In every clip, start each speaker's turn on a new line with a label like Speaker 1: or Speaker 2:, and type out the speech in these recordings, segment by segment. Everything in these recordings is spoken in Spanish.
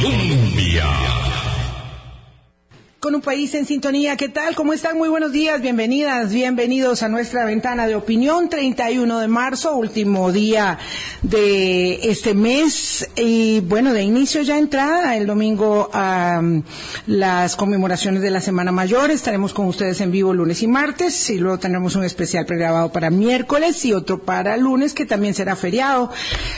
Speaker 1: Colombia
Speaker 2: con un país en sintonía. ¿Qué tal? ¿Cómo están? Muy buenos días, bienvenidas, bienvenidos a nuestra ventana de opinión. 31 de marzo, último día de este mes. Y bueno, de inicio ya entrada el domingo a um, las conmemoraciones de la Semana Mayor. Estaremos con ustedes en vivo lunes y martes. Y luego tendremos un especial pregrabado para miércoles y otro para lunes, que también será feriado.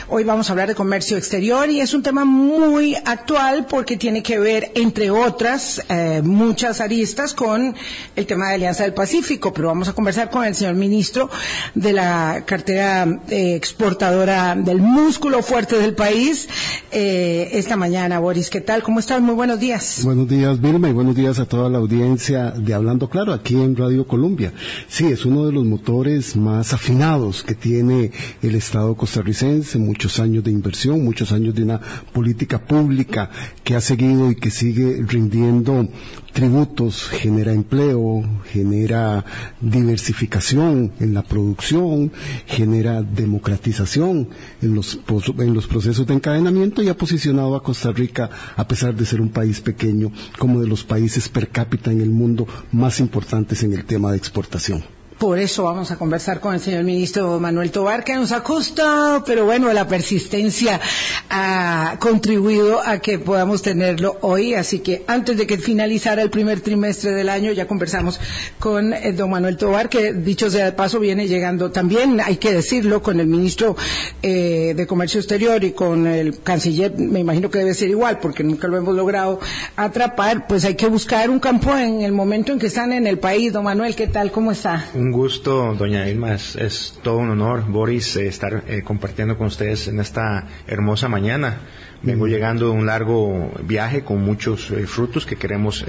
Speaker 2: Hoy vamos a hablar de comercio exterior y es un tema muy actual porque tiene que ver, entre otras, eh, muchas aristas con el tema de Alianza del Pacífico, pero vamos a conversar con el señor ministro de la cartera eh, exportadora del músculo fuerte del país eh, esta mañana. Boris, ¿qué tal? ¿Cómo estás? Muy buenos días.
Speaker 3: Buenos días, Vilma, y buenos días a toda la audiencia de Hablando Claro aquí en Radio Colombia. Sí, es uno de los motores más afinados que tiene el Estado costarricense, muchos años de inversión, muchos años de una política pública que ha seguido y que sigue rindiendo tributos, genera empleo, genera diversificación en la producción, genera democratización en los, en los procesos de encadenamiento y ha posicionado a Costa Rica, a pesar de ser un país pequeño, como de los países per cápita en el mundo más importantes en el tema de exportación.
Speaker 2: Por eso vamos a conversar con el señor ministro Manuel Tobar, que nos ha costado, pero bueno, la persistencia ha contribuido a que podamos tenerlo hoy. Así que antes de que finalizara el primer trimestre del año, ya conversamos con el don Manuel Tobar, que dicho sea de paso viene llegando también, hay que decirlo, con el ministro eh, de Comercio Exterior y con el canciller, me imagino que debe ser igual, porque nunca lo hemos logrado atrapar, pues hay que buscar un campo en el momento en que están en el país. Don Manuel, ¿qué tal? ¿Cómo está?
Speaker 4: Un gusto, doña Ilma. Es, todo un honor, Boris, eh, estar eh, compartiendo con ustedes en esta hermosa mañana. Vengo mm. llegando de un largo viaje con muchos eh, frutos que queremos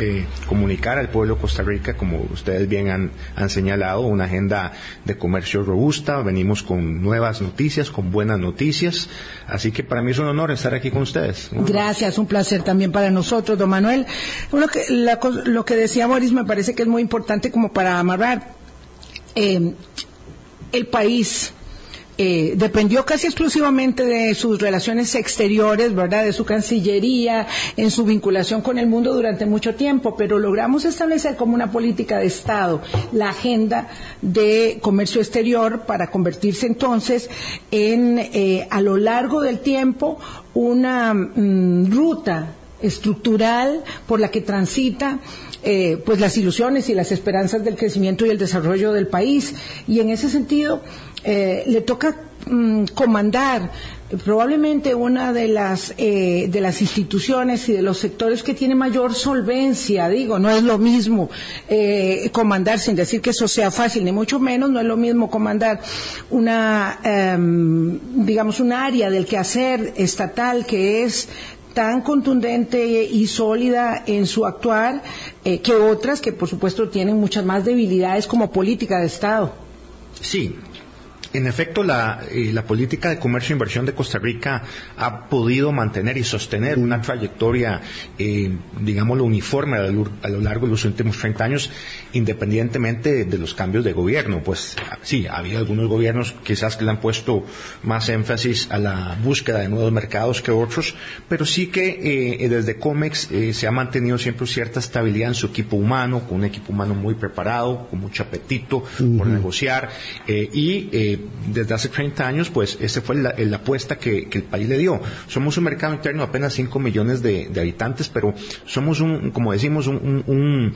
Speaker 4: comunicar al pueblo de Costa Rica, como ustedes bien han, han, señalado, una agenda de comercio robusta. Venimos con nuevas noticias, con buenas noticias. Así que para mí es un honor estar aquí con ustedes.
Speaker 2: Gracias, un placer también para nosotros, don Manuel. Lo que, lo que decía Boris me parece que es muy importante como para amarrar eh, el país eh, dependió casi exclusivamente de sus relaciones exteriores, ¿verdad? De su cancillería, en su vinculación con el mundo durante mucho tiempo, pero logramos establecer como una política de Estado la agenda de comercio exterior para convertirse entonces en, eh, a lo largo del tiempo, una mm, ruta estructural por la que transita eh, pues las ilusiones y las esperanzas del crecimiento y el desarrollo del país. Y en ese sentido eh, le toca mm, comandar probablemente una de las eh, de las instituciones y de los sectores que tiene mayor solvencia. Digo no es lo mismo comandar sin decir que eso sea fácil ni mucho menos. No es lo mismo comandar una em, digamos un área del quehacer estatal que es tan contundente y sólida en su actuar eh, que otras que por supuesto tienen muchas más debilidades como política de Estado.
Speaker 4: Sí, en efecto, eh, la, política de comercio e inversión de Costa Rica ha podido mantener y sostener una trayectoria, eh, digámoslo, uniforme a lo, largo de los últimos 30 años, independientemente de, los cambios de gobierno. Pues sí, ha habido algunos gobiernos quizás que le han puesto más énfasis a la búsqueda de nuevos mercados que otros, pero sí que eh, desde COMEX se ha mantenido siempre cierta estabilidad en su equipo humano, con un equipo humano muy preparado, con mucho apetito por negociar y desde hace 30 años, pues esa fue la, apuesta que, el país le dio. Somos un mercado interno de apenas 5 millones de, habitantes, pero somos un, como decimos, un un,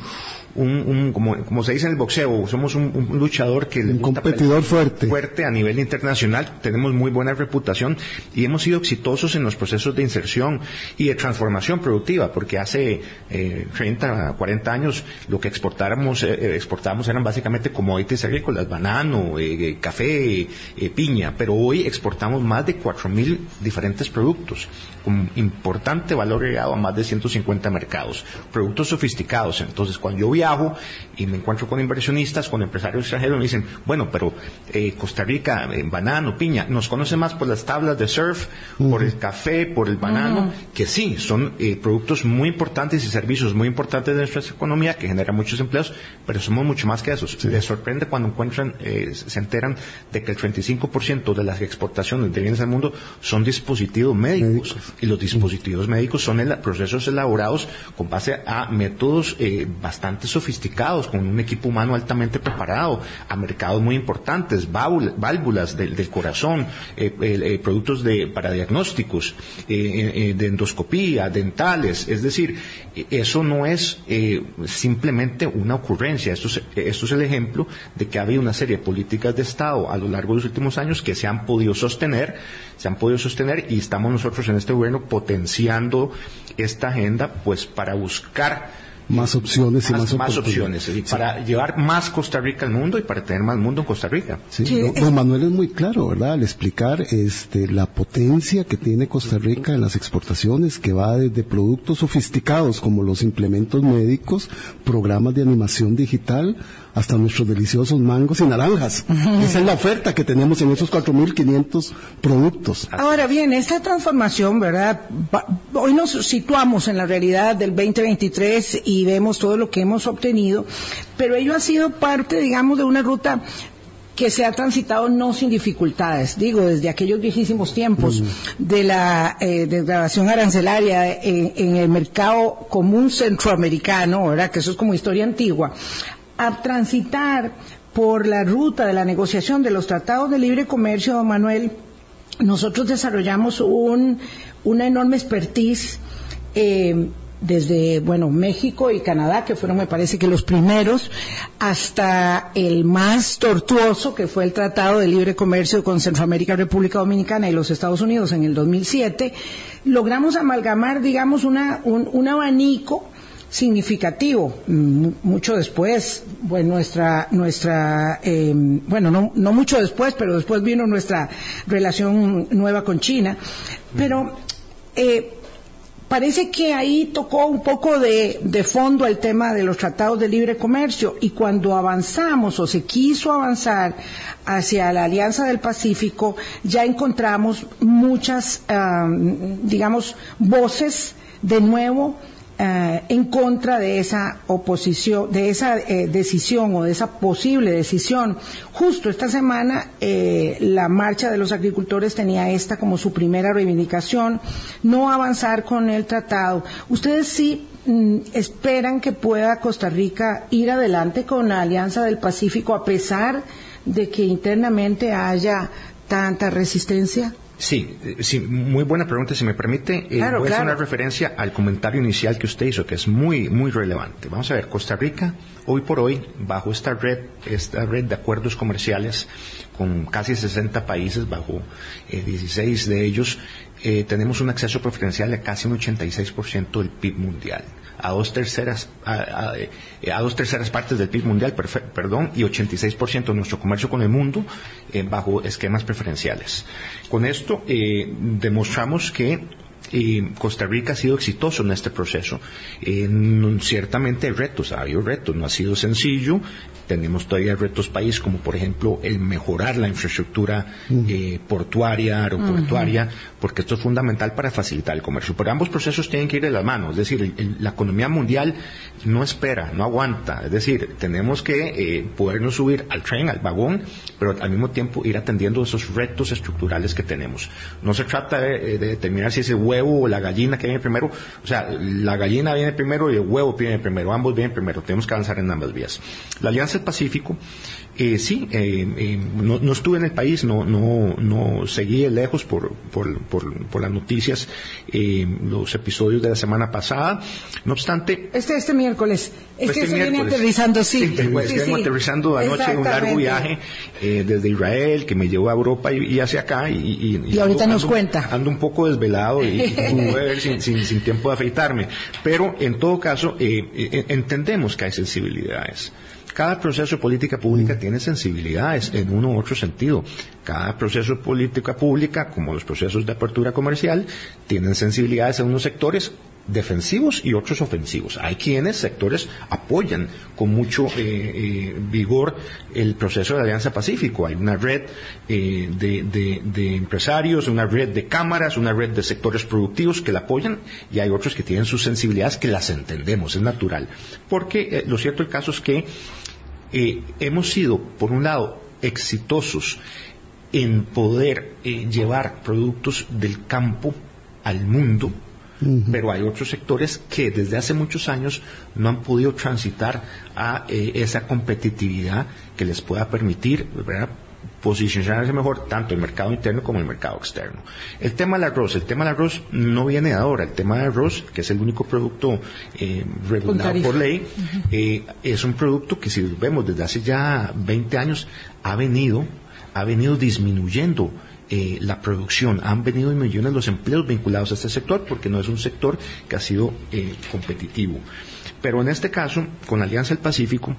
Speaker 4: como, se dice en el boxeo, somos un, luchador que
Speaker 3: un competidor fuerte.
Speaker 4: fuerte a nivel internacional, tenemos muy buena reputación y hemos sido exitosos en los procesos de inserción y de transformación productiva, porque hace eh, 30, 40 años lo que exportáramos, eh, eh, exportábamos eran básicamente commodities agrícolas, banano, eh, café, piña, pero hoy exportamos más de 4.000 diferentes productos con importante valor agregado a más de 150 mercados, productos sofisticados. Entonces, cuando yo viajo y me encuentro con inversionistas, con empresarios extranjeros, me dicen, bueno, pero eh, Costa Rica, eh, banano, piña, nos conoce más por las tablas de surf, por el café, por el banano, que sí, son eh, productos muy importantes y servicios muy importantes de nuestra economía que generan muchos empleos, pero somos mucho más que eso. Les sorprende cuando encuentran, se enteran de de que el 35% de las exportaciones de bienes al mundo son dispositivos médicos. Y los dispositivos médicos son procesos elaborados con base a métodos eh, bastante sofisticados, con un equipo humano altamente preparado, a mercados muy importantes, válvulas del, corazón, eh, eh, productos para diagnósticos, de endoscopía, dentales. Es decir, eso no es simplemente una ocurrencia. Esto esto es el ejemplo de que ha habido una serie de políticas de Estado a lo largo de los últimos años que se han podido sostener, se han podido sostener y estamos nosotros en este potenciando esta agenda pues para buscar
Speaker 3: más opciones y más,
Speaker 4: más opciones para llevar más Costa Rica al mundo y para tener más mundo en Costa Rica.
Speaker 3: Sí, don, Manuel es muy claro, ¿verdad? Al explicar este, la potencia que tiene Costa Rica en las exportaciones, que va desde productos sofisticados como los implementos médicos, programas de animación digital, hasta nuestros deliciosos mangos y naranjas. Esa es la oferta que tenemos en esos 4.500 productos.
Speaker 2: Ahora bien, esta transformación, ¿verdad? Hoy nos situamos en la realidad del 2023 y vemos todo lo que hemos obtenido, pero ello ha sido parte, digamos, de una ruta que se ha transitado no sin dificultades, digo, desde aquellos viejísimos tiempos de la eh, degradación arancelaria en, el mercado común centroamericano, ¿verdad? Que eso es como historia antigua, a transitar por la ruta de la negociación de los tratados de libre comercio, don Manuel, nosotros desarrollamos una enorme expertise eh, desde, bueno, México y Canadá, que fueron, me parece que los primeros, hasta el más tortuoso, que fue el Tratado de Libre Comercio con Centroamérica, República Dominicana y los Estados Unidos en el 2007, logramos amalgamar, digamos, un abanico significativo. Mm, mucho después, bueno, nuestra, nuestra em, bueno, no, no mucho después, pero después vino nuestra relación nueva con China. Pero eh, parece que ahí tocó un poco de, de, fondo el tema de los tratados de libre comercio y cuando avanzamos o se quiso avanzar hacia la Alianza del Pacífico, ya encontramos muchas, digamos, voces de nuevo eh, en contra de esa oposición, de esa eh, decisión o de esa posible decisión. Justo esta semana eh, la marcha de los agricultores tenía esta como su primera reivindicación, no avanzar con el tratado. ¿Ustedes sí mm, esperan que pueda Costa Rica ir adelante con la Alianza del Pacífico a pesar de que internamente haya tanta resistencia?
Speaker 4: Sí, sí, muy buena pregunta. Si me permite, eh, voy a hacer una referencia al comentario inicial que usted hizo, que es muy, muy relevante. Vamos a ver, Costa Rica, hoy por hoy, bajo esta red, esta red de acuerdos comerciales con casi 60 países, bajo 16 eh, de ellos, eh, tenemos un acceso preferencial a casi un 86% del PIB mundial a dos terceras, a, dos terceras partes del PIB mundial, perdón, y 86% de nuestro comercio con el mundo eh, bajo esquemas preferenciales. Con esto eh, demostramos que Costa Rica ha sido exitoso en este proceso. Eh, ciertamente hay retos, ha habido retos, no ha sido sencillo. Tenemos todavía retos país como por ejemplo el mejorar la infraestructura eh, portuaria, aeroportuaria, porque esto es fundamental para facilitar el comercio. Pero ambos procesos tienen que ir de la mano, es decir, la economía mundial no espera, no aguanta, es decir, tenemos que eh, podernos subir al tren, al vagón, pero al mismo tiempo ir atendiendo esos retos estructurales que tenemos. No se trata de, de determinar si ese huevo o la gallina que viene primero. O sea, la gallina viene primero y el huevo viene primero. Ambos vienen primero. Tenemos que avanzar en ambas vías. La Alianza del Pacífico eh, sí, eh, eh, no, estuve en el país, no, no, no seguí de lejos por, por, por, las noticias, los episodios de la semana pasada. No obstante.
Speaker 2: Este, este miércoles. Este se viene aterrizando, sí.
Speaker 4: sí, pues, aterrizando anoche un largo viaje desde Israel que me llevó a Europa y, hacia acá. Y,
Speaker 2: y, ahorita nos cuenta.
Speaker 4: Ando un poco desvelado y, sin, sin, sin, tiempo de afeitarme. Pero en todo caso, entendemos que hay sensibilidades. Cada proceso de política pública tiene sensibilidades en uno u otro sentido. Cada proceso de política pública, como los procesos de apertura comercial, tienen sensibilidades en unos sectores defensivos y otros ofensivos. Hay quienes, sectores, apoyan con mucho eh, eh, vigor el proceso de Alianza Pacífico. Hay una red eh, de, empresarios, una red de cámaras, una red de sectores productivos que la apoyan y hay otros que tienen sus sensibilidades que las entendemos, es natural. Porque lo cierto el caso es que hemos sido, por un lado, exitosos en poder llevar productos del campo al mundo, pero hay otros sectores que desde hace muchos años no han podido transitar a eh, esa competitividad que les pueda permitir posicionarse mejor tanto el mercado interno como el mercado externo. El tema del arroz, el tema del arroz no viene de ahora, el tema del arroz, que es el único producto eh, regulado por ley, eh, es un producto que si vemos desde hace ya 20 años ha venido, ha venido disminuyendo eh, la producción, han venido millones los empleos vinculados a este sector porque no es un sector que ha sido eh, competitivo. Pero en este caso, con Alianza del Pacífico,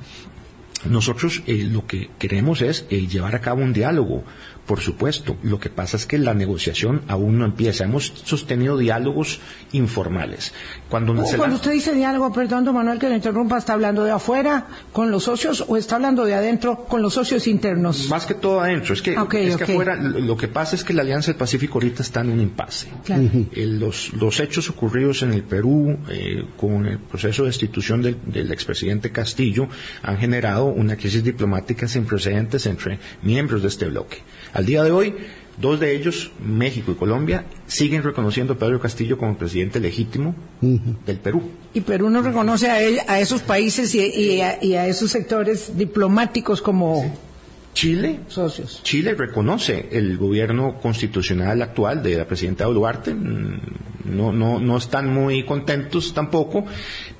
Speaker 4: nosotros eh, lo que queremos es llevar a cabo un diálogo por supuesto, lo que pasa es que la negociación aún no empieza. Hemos sostenido diálogos informales.
Speaker 2: Cuando, usted dice diálogo, perdón, don Manuel, que le interrumpa, ¿está hablando de afuera con los socios o está hablando de adentro con los socios internos?
Speaker 4: Más que todo adentro. Es que, afuera, lo que pasa es que la Alianza del Pacífico ahorita está en un impasse. Eh, los, hechos ocurridos en el Perú eh, con el proceso de destitución del, del expresidente Castillo han generado una crisis diplomática sin precedentes entre miembros de este bloque. Al día de hoy, dos de ellos, México y Colombia, siguen reconociendo a Pedro Castillo como presidente legítimo del Perú.
Speaker 2: Y Perú no reconoce a, esos países y, a, esos sectores diplomáticos como...
Speaker 4: Chile,
Speaker 2: socios.
Speaker 4: Chile reconoce el gobierno constitucional actual de la presidenta Duarte, mm, no, no, no están muy contentos tampoco,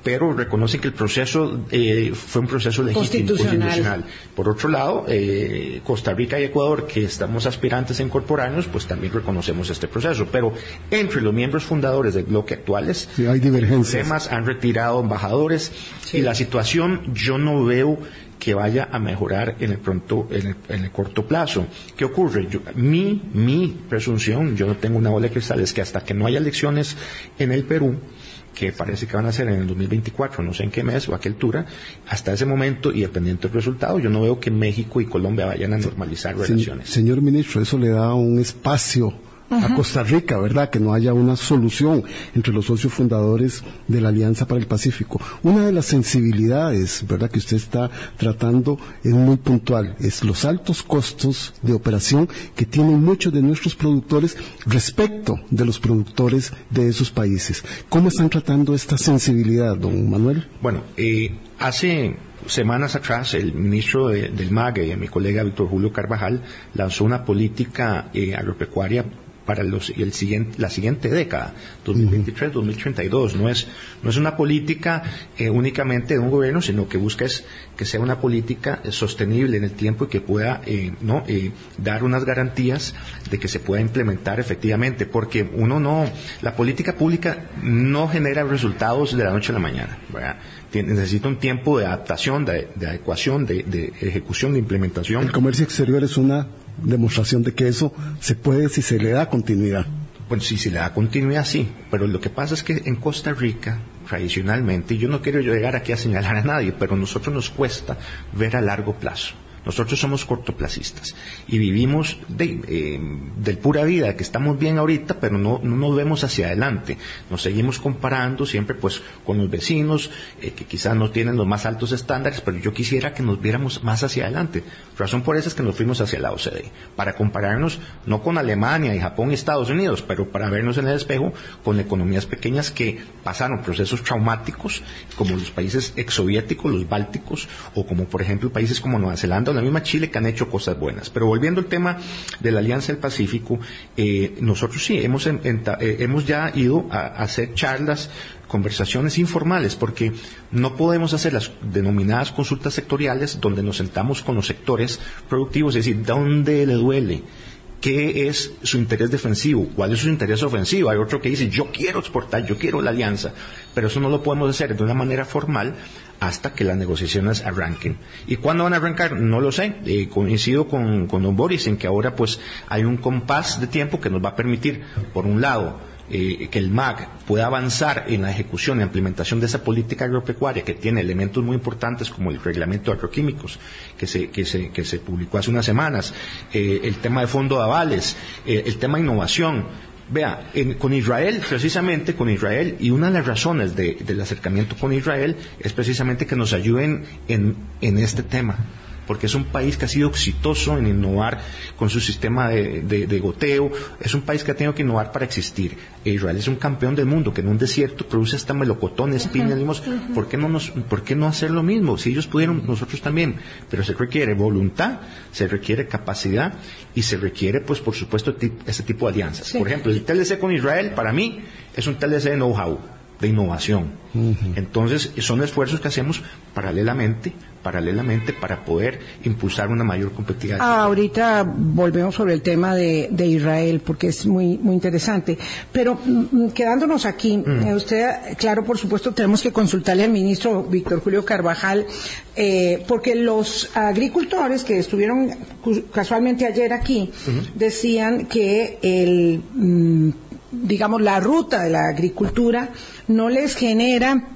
Speaker 4: pero reconocen que el proceso eh, fue un proceso legítimo, constitucional. Por otro lado, eh, Costa Rica y Ecuador, que estamos aspirantes a incorporarnos, pues también reconocemos este proceso. Pero entre los miembros fundadores del bloque actuales,
Speaker 3: hay divergencias.
Speaker 4: Temas han retirado embajadores y la situación yo no veo que vaya a mejorar en el pronto, en el, corto plazo. ¿Qué ocurre? mi, mi presunción, yo no tengo una bola de cristal, es que hasta que no haya elecciones en el Perú, que parece que van a ser en el 2024, no sé en qué mes o a qué altura, hasta ese momento y dependiente del resultado, yo no veo que México y Colombia vayan a normalizar relaciones.
Speaker 3: Señor ministro, eso le da un espacio a Costa Rica, ¿verdad? Que no haya una solución entre los socios fundadores de la Alianza para el Pacífico. Una de las sensibilidades, ¿verdad? Que usted está tratando es muy puntual, es los altos costos de operación que tienen muchos de nuestros productores respecto de los productores de esos países. ¿Cómo están tratando esta sensibilidad, don Manuel?
Speaker 4: Bueno, eh, hace semanas atrás el ministro del MAGE, y mi colega Víctor Julio Carvajal, lanzó una política eh, agropecuaria para los, el siguiente, la siguiente década, 2023-2032. No es, no es una política eh, únicamente de un gobierno, sino que busca es que sea una política eh, sostenible en el tiempo y que pueda eh, ¿no? dar unas garantías de que se pueda implementar efectivamente, porque uno no, la política pública no genera resultados de la noche a la mañana. necesita un tiempo de adaptación, de, adecuación, de, de ejecución, de implementación.
Speaker 3: El comercio exterior es una demostración de que eso se puede si se le da continuidad.
Speaker 4: Bueno, si se le da continuidad, sí, pero lo que pasa es que en Costa Rica, tradicionalmente, y yo no quiero llegar aquí a señalar a nadie, pero a nosotros nos cuesta ver a largo plazo. Nosotros somos cortoplacistas y vivimos de, eh, del pura vida, que estamos bien ahorita, pero no, nos vemos hacia adelante. Nos seguimos comparando siempre pues con los vecinos, eh, que quizás no tienen los más altos estándares, pero yo quisiera que nos viéramos más hacia adelante. Razón por eso es que nos fuimos hacia la OCDE, para compararnos no con Alemania y Japón y Estados Unidos, pero para vernos en el espejo con economías pequeñas que pasaron procesos traumáticos, como los países exsoviéticos, los bálticos, o como por ejemplo países como Nueva Zelanda la misma Chile que han hecho cosas buenas. Pero volviendo al tema de la Alianza del Pacífico, eh, nosotros sí hemos, eh, hemos ya ido a, hacer charlas conversaciones informales, porque no podemos hacer las denominadas consultas sectoriales donde nos sentamos con los sectores productivos, es decir, ¿dónde le duele? Qué es su interés defensivo, cuál es su interés ofensivo. Hay otro que dice, yo quiero exportar, yo quiero la alianza, pero eso no lo podemos hacer de una manera formal hasta que las negociaciones arranquen. ¿Y cuándo van a arrancar? No lo sé. Eh, coincido con, con don Boris en que ahora pues hay un compás de tiempo que nos va a permitir, por un lado, eh, que el MAG pueda avanzar en la ejecución e implementación de esa política agropecuaria que tiene elementos muy importantes como el reglamento de agroquímicos que se, que se, que se publicó hace unas semanas, eh, el tema de fondo de avales, eh, el tema de innovación. Vea, con Israel, precisamente con Israel, y una de las razones del acercamiento con Israel es precisamente que nos ayuden en, en este tema porque es un país que ha sido exitoso en innovar con su sistema de, goteo, es un país que ha tenido que innovar para existir. E Israel es un campeón del mundo que en un desierto produce hasta melocotones, piñas, ¿por qué no nos, por qué no hacer lo mismo? Si ellos pudieron, nosotros también, pero se requiere voluntad, se requiere capacidad y se requiere, pues, por supuesto, ese tipo de alianzas. Por ejemplo, el TLC con Israel, para mí, es un TLC de know-how de innovación. Entonces, son esfuerzos que hacemos paralelamente, paralelamente para poder impulsar una mayor competitividad.
Speaker 2: Ah, ahorita volvemos sobre el tema de, Israel, porque es muy, muy interesante. Pero mm, mm, quedándonos aquí, eh, usted, claro, por supuesto, tenemos que consultarle al ministro Víctor Julio Carvajal, eh, porque los agricultores que estuvieron casualmente ayer aquí decían que el mm, digamos, la ruta de la agricultura no les genera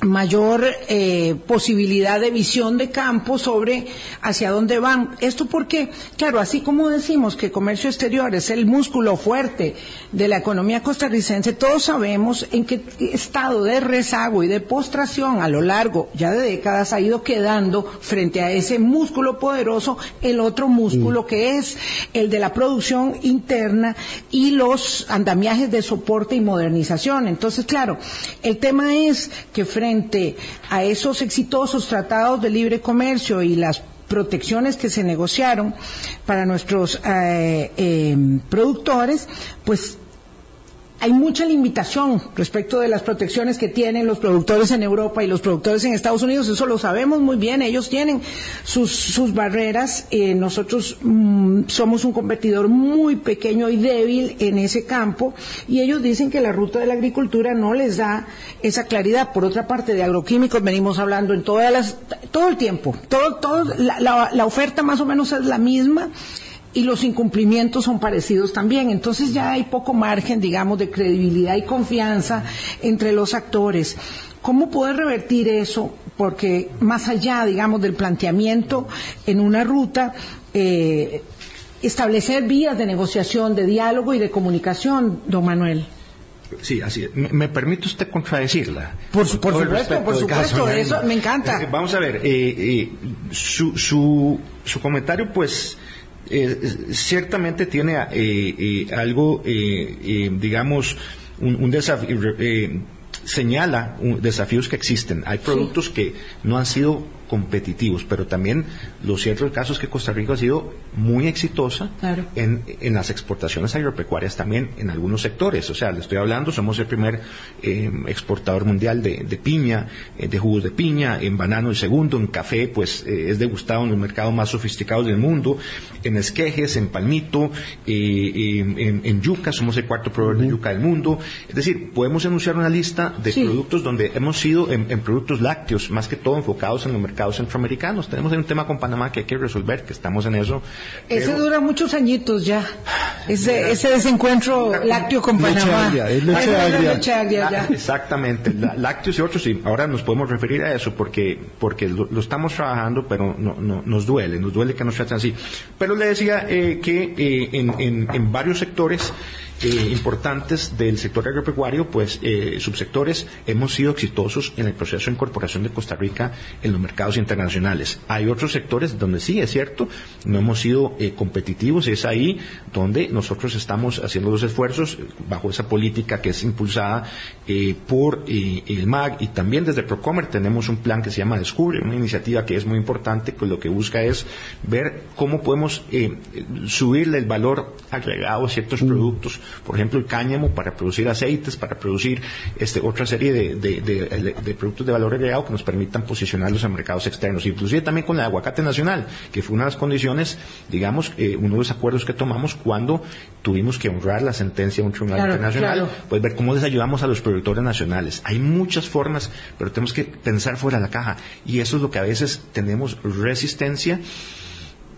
Speaker 2: mayor eh, posibilidad de visión de campo sobre hacia dónde van. Esto porque, claro, así como decimos que comercio exterior es el músculo fuerte de la economía costarricense, todos sabemos en qué estado de rezago y de postración a lo largo ya de décadas ha ido quedando frente a ese músculo poderoso el otro músculo que es el de la producción interna y los andamiajes de soporte y modernización. Entonces, claro, el tema es que frente frente a esos exitosos tratados de libre comercio y las protecciones que se negociaron para nuestros eh, eh, productores, pues hay mucha limitación respecto de las protecciones que tienen los productores en Europa y los productores en Estados Unidos. Eso lo sabemos muy bien. Ellos tienen sus, barreras. Eh, nosotros mm, somos un competidor muy pequeño y débil en ese campo y ellos dicen que la ruta de la agricultura no les da esa claridad. Por otra parte, de agroquímicos venimos hablando en todas las, todo el tiempo. Todo, todo, la oferta más o menos es la misma y los incumplimientos son parecidos también. Entonces ya hay poco margen, digamos, de credibilidad y confianza entre los actores. ¿Cómo poder revertir eso? Porque más allá, digamos, del planteamiento en una ruta, eh, establecer vías de negociación, de diálogo y de comunicación, don Manuel.
Speaker 4: Sí, así es. ¿Me, permite usted contradecirla?
Speaker 2: Por, supuesto, por supuesto, eso me encanta.
Speaker 4: Eh, vamos a ver, eh, su, su, su comentario, pues, eh, ciertamente tiene eh, eh, algo, digamos, un, un desafío señala desafíos que existen. Hay productos que no han sido competitivos, pero también lo cierto del caso es que Costa Rica ha sido muy exitosa en, las exportaciones agropecuarias también en algunos sectores. O sea, le estoy hablando, somos el primer eh, exportador mundial de, piña, eh, de jugos de piña, en banano el segundo, en café, pues eh, es degustado en los mercados más sofisticados del mundo, en esquejes, en palmito, en, yuca, somos el cuarto proveedor de yuca del mundo. Es decir, podemos enunciar una lista de productos donde hemos sido en, en productos lácteos, más que todo enfocados en los mercados centroamericanos. Tenemos un tema con Panamá que hay que resolver, que estamos en eso.
Speaker 2: Ese dura muchos añitos ya. Ese, ese desencuentro lácteo con Panamá.
Speaker 4: leche agria, Exactamente. lácteos y otros, sí. Ahora nos podemos referir a eso porque, porque lo, estamos trabajando, pero no, no, nos duele, nos duele que nos traten así. Pero le decía eh, que eh, en, en, en varios sectores eh, importantes del sector agropecuario, pues eh, subsectores, hemos sido exitosos en el proceso de incorporación de Costa Rica en los mercados internacionales. Hay otros sectores donde sí, es cierto, no hemos sido eh, competitivos, es ahí donde nosotros estamos haciendo los esfuerzos bajo esa política que es impulsada por el MAG y también desde Procomer tenemos un plan que se llama Descubre, una iniciativa que es muy importante, que lo que busca es ver cómo podemos subirle el valor agregado a ciertos mm. productos por ejemplo, el cáñamo para producir aceites, para producir este, otra serie de, productos de valor agregado que nos permitan posicionarlos en mercados externos. Inclusive también con el aguacate nacional, que fue una de las condiciones, digamos, eh, uno de los acuerdos que tomamos cuando tuvimos que honrar la sentencia de un tribunal internacional, pues ver cómo les ayudamos a los productores nacionales. Hay muchas formas, pero tenemos que pensar fuera de la caja. Y eso es lo que a veces tenemos resistencia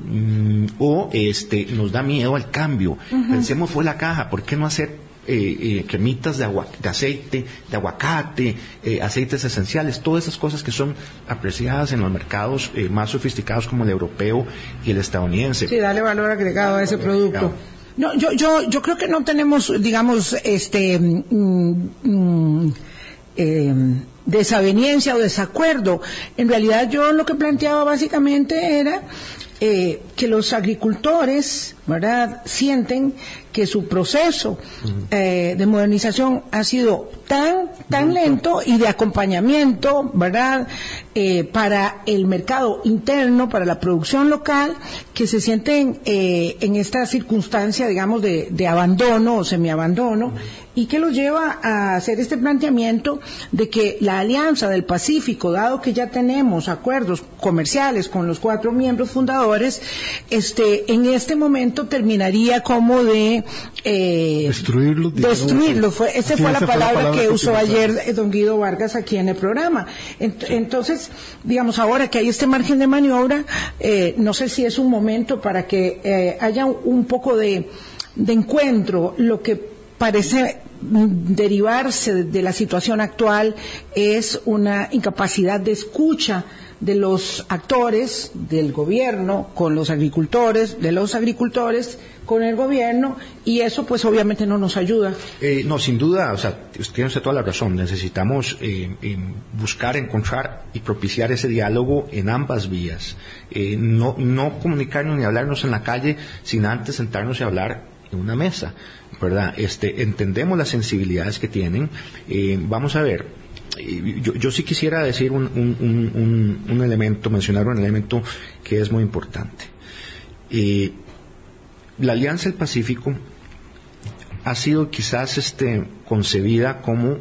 Speaker 4: Mm, o este nos da miedo al cambio. Pensemos fue la caja, ¿por qué no hacer eh, eh, cremitas de, de, aceite, de aguacate, eh, aceites esenciales, todas esas cosas que son apreciadas en los mercados más sofisticados como el europeo y el estadounidense.
Speaker 2: Sí, dale valor agregado a ese producto. No, yo, yo, yo creo que no tenemos, digamos, este, mm, mm, eh, desaveniencia o desacuerdo. En realidad yo lo que planteaba básicamente era eh, que los agricultores, ¿verdad?, sienten que su proceso eh, de modernización ha sido tan, tan lento y de acompañamiento, ¿verdad?, eh, para el mercado interno, para la producción local, que se sienten eh, en esta circunstancia, digamos, de, de abandono o semiabandono, y que los lleva a hacer este planteamiento de que la Alianza del Pacífico, dado que ya tenemos acuerdos comerciales con los cuatro miembros fundadores, este, en este momento terminaría como de
Speaker 3: eh, destruirlo.
Speaker 2: Destruirlo, fue, esa fue la palabra, que usó ayer eh, don Guido Vargas aquí en el programa. Entonces, digamos, ahora que hay este margen de maniobra, eh, no sé si es un momento para que eh, haya un poco de, de encuentro, lo que parece derivarse de la situación actual es una incapacidad de escucha de los actores del gobierno con los agricultores, de los agricultores con el gobierno y eso pues obviamente no nos ayuda.
Speaker 4: Eh, no, sin duda, o sea, tiene toda la razón, necesitamos eh, buscar, encontrar y propiciar ese diálogo en ambas vías. Eh, no, no comunicarnos ni hablarnos en la calle sin antes sentarnos y hablar en una mesa, ¿verdad? Este, entendemos las sensibilidades que tienen. vamos a ver, yo, sí quisiera decir un, elemento, mencionar un elemento que es muy importante. Eh, la Alianza del Pacífico ha sido quizás este, concebida como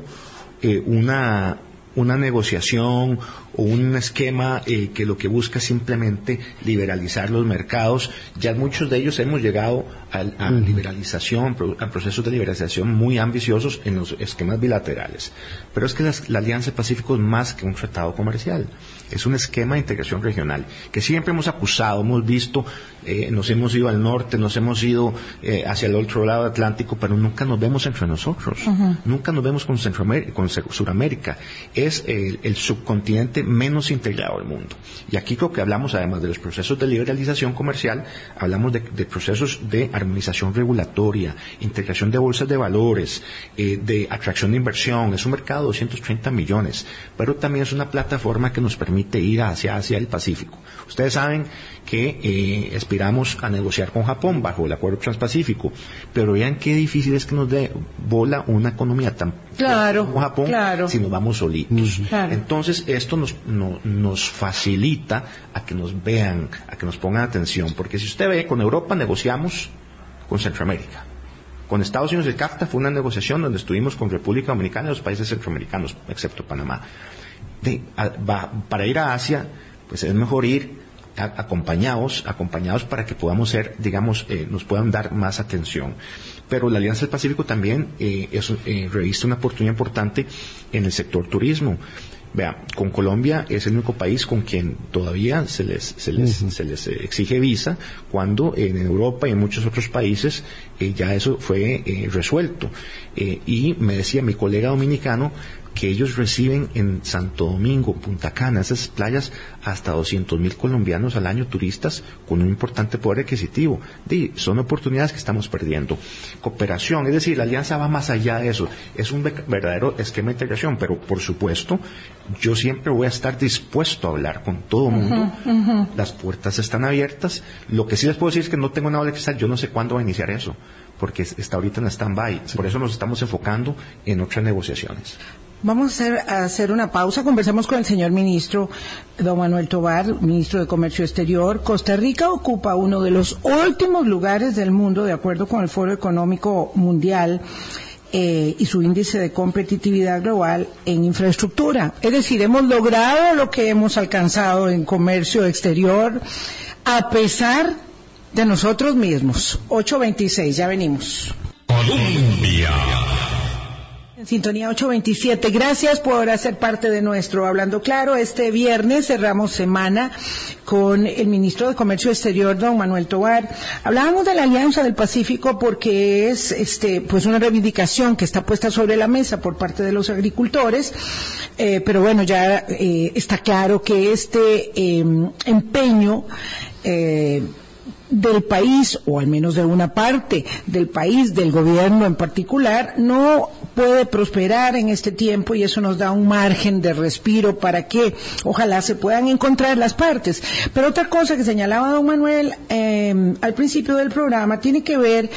Speaker 4: eh, una, una negociación o un esquema eh, que lo que busca es simplemente liberalizar los mercados. Ya muchos de ellos hemos llegado a, liberalización, a procesos de liberalización muy ambiciosos en los esquemas bilaterales. Pero es que la Alianza Pacífico es más que un tratado comercial, es un esquema de integración regional que siempre hemos acusado, hemos visto, eh, nos hemos ido al norte, nos hemos ido eh, hacia el otro lado Atlántico, pero nunca nos vemos entre nosotros, nunca nos vemos con, Centroamérica, con Sudamérica. Es el subcontinente menos integrado del mundo. Y aquí creo que hablamos, además de los procesos de liberalización comercial, hablamos de, procesos de armonización regulatoria, integración de bolsas de valores, eh, de atracción de inversión. Es un mercado de 230 millones, pero también es una plataforma que nos permite ir hacia, hacia el Pacífico. Ustedes saben que eh, aspiramos a negociar con Japón bajo el Acuerdo Transpacífico, pero vean qué difícil es que nos dé bola una economía tan
Speaker 2: claro,
Speaker 4: como Japón si nos vamos solitos. Entonces, esto nos, nos facilita a que nos vean, a que nos pongan atención, porque si usted ve, con Europa negociamos con Centroamérica. Con Estados Unidos el CAFTA fue una negociación donde estuvimos con República Dominicana y los países centroamericanos, excepto Panamá. para ir a Asia, pues es mejor ir acompañados, acompañados para que podamos ser, digamos, eh, nos puedan dar más atención. Pero la Alianza del Pacífico también eh, es, eh, reviste una oportunidad importante en el sector turismo. Vea, con Colombia es el único país con quien todavía se les, se les, se les exige visa, cuando en Europa y en muchos otros países ya eso fue resuelto. y me decía mi colega dominicano que ellos reciben en Santo Domingo, Punta Cana, esas playas, hasta 200 mil colombianos al año turistas con un importante poder adquisitivo. son oportunidades que estamos perdiendo. Cooperación, es decir, la alianza va más allá de eso. Es un verdadero esquema de integración, pero por supuesto, yo siempre voy a estar dispuesto a hablar con todo el mundo. Las puertas están abiertas. Lo que sí les puedo decir es que no tengo bola de cristal. Yo no sé cuándo va a iniciar eso, porque está ahorita en stand-by. Por eso nos estamos enfocando en otras negociaciones.
Speaker 2: Vamos a hacer, una pausa. Conversamos con el señor ministro, don Manuel Tobar, ministro de Comercio Exterior. Costa Rica ocupa uno de los últimos lugares del mundo, de acuerdo con el Foro Económico Mundial. Eh, y su índice de competitividad global en infraestructura. Es decir, hemos logrado lo que hemos alcanzado en comercio exterior a pesar de nosotros mismos. 826, ya venimos. Colombia. En sintonía 827. Gracias por hacer parte de nuestro Hablando Claro. Este viernes cerramos semana con el ministro de Comercio Exterior, don Manuel Tobar. Hablábamos de la Alianza del Pacífico porque es este, pues una reivindicación que está puesta sobre la mesa por parte de los agricultores. Eh, pero bueno, ya eh, está claro que este em, empeño eh, del país, o al menos de una parte del país, del gobierno en particular, no puede prosperar en este tiempo y eso nos da un margen de respiro para que ojalá se puedan encontrar las partes. Pero otra cosa que señalaba don Manuel eh, al principio del programa tiene que ver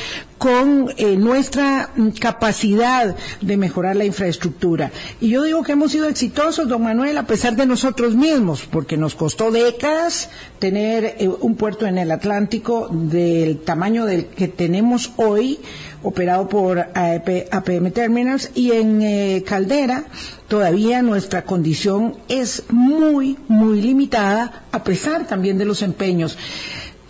Speaker 2: con eh, nuestra capacidad de mejorar la infraestructura. Y yo digo que hemos sido exitosos, don Manuel, a pesar de nosotros mismos, porque nos costó décadas tener eh, un puerto en el Atlántico del tamaño del que tenemos hoy, operado por APM Terminals, y en eh, Caldera todavía nuestra condición es muy, muy limitada, a pesar también de los empeños.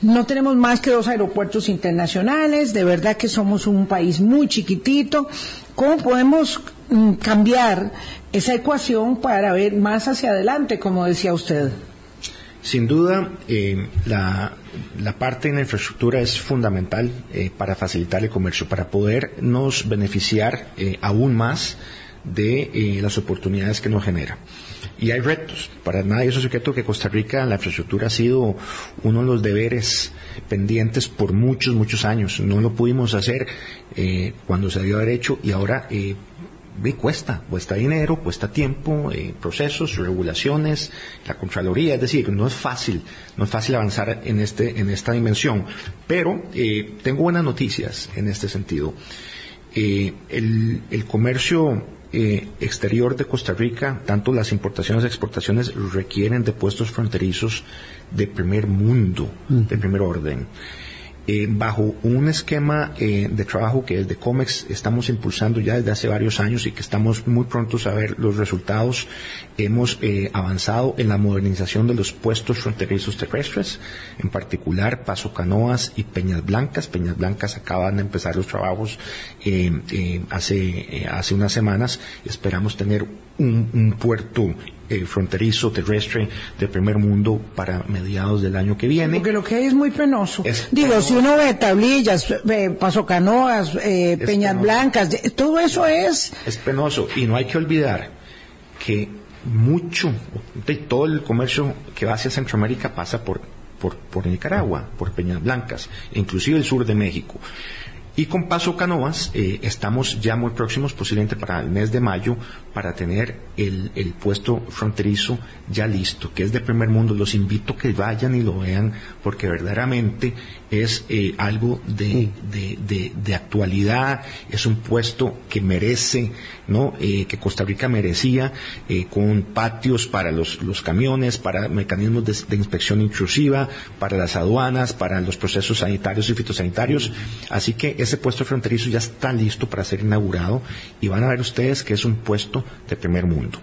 Speaker 2: No tenemos más que dos aeropuertos internacionales, de verdad que somos un país muy chiquitito. ¿Cómo podemos mm, cambiar esa ecuación para ver más hacia adelante, como decía usted?
Speaker 4: Sin duda, eh, la, parte de la infraestructura es fundamental eh, para facilitar el comercio, para podernos beneficiar eh, aún más de las oportunidades que nos genera. Y hay retos. Para nadie es un secreto que Costa Rica, la infraestructura ha sido uno de los deberes pendientes por muchos, muchos años. No lo pudimos hacer eh, cuando se debió haber hecho y ahora cuesta, cuesta dinero, cuesta tiempo, eh, procesos, regulaciones, la Contraloría, es decir, no es fácil, no es fácil avanzar en, este, en esta dimensión. Pero eh, tengo buenas noticias en este sentido. Eh, el, el comercio eh, exterior de Costa Rica, tanto las importaciones y exportaciones requieren de puestos fronterizos de primer mundo, de primer orden. Eh, bajo un esquema eh, de trabajo que desde COMEX estamos impulsando ya desde hace varios años y que estamos muy prontos a ver los resultados, hemos eh, avanzado en la modernización de los puestos fronterizos terrestres, en particular Paso Canoas y Peñas Blancas. Peñas Blancas acaban de empezar los trabajos hace, hace unas semanas. Esperamos tener un, puerto eh, fronterizo terrestre de primer mundo para mediados del año que viene.
Speaker 2: Porque lo que hay es muy penoso. Digo, si uno ve tablillas, ve paso canoas, eh, peñas blancas, todo eso es...
Speaker 4: Es penoso y no hay que olvidar que mucho, de todo el comercio que va hacia Centroamérica pasa por, por, por Nicaragua, por Peñas Blancas, inclusive el sur de México. Y con Paso Canoas eh, estamos ya muy próximos, posiblemente para el mes de mayo, para tener el, puesto fronterizo ya listo, que es de primer mundo. Los invito a que vayan y lo vean, porque verdaderamente es eh, algo de, actualidad, es un puesto que merece, ¿no? Eh, que Costa Rica merecía, con patios para los, camiones, para mecanismos de, inspección intrusiva, para las aduanas, para los procesos sanitarios y fitosanitarios. Así que ese puesto fronterizo ya está listo para ser inaugurado y van a ver ustedes que es un puesto de primer mundo.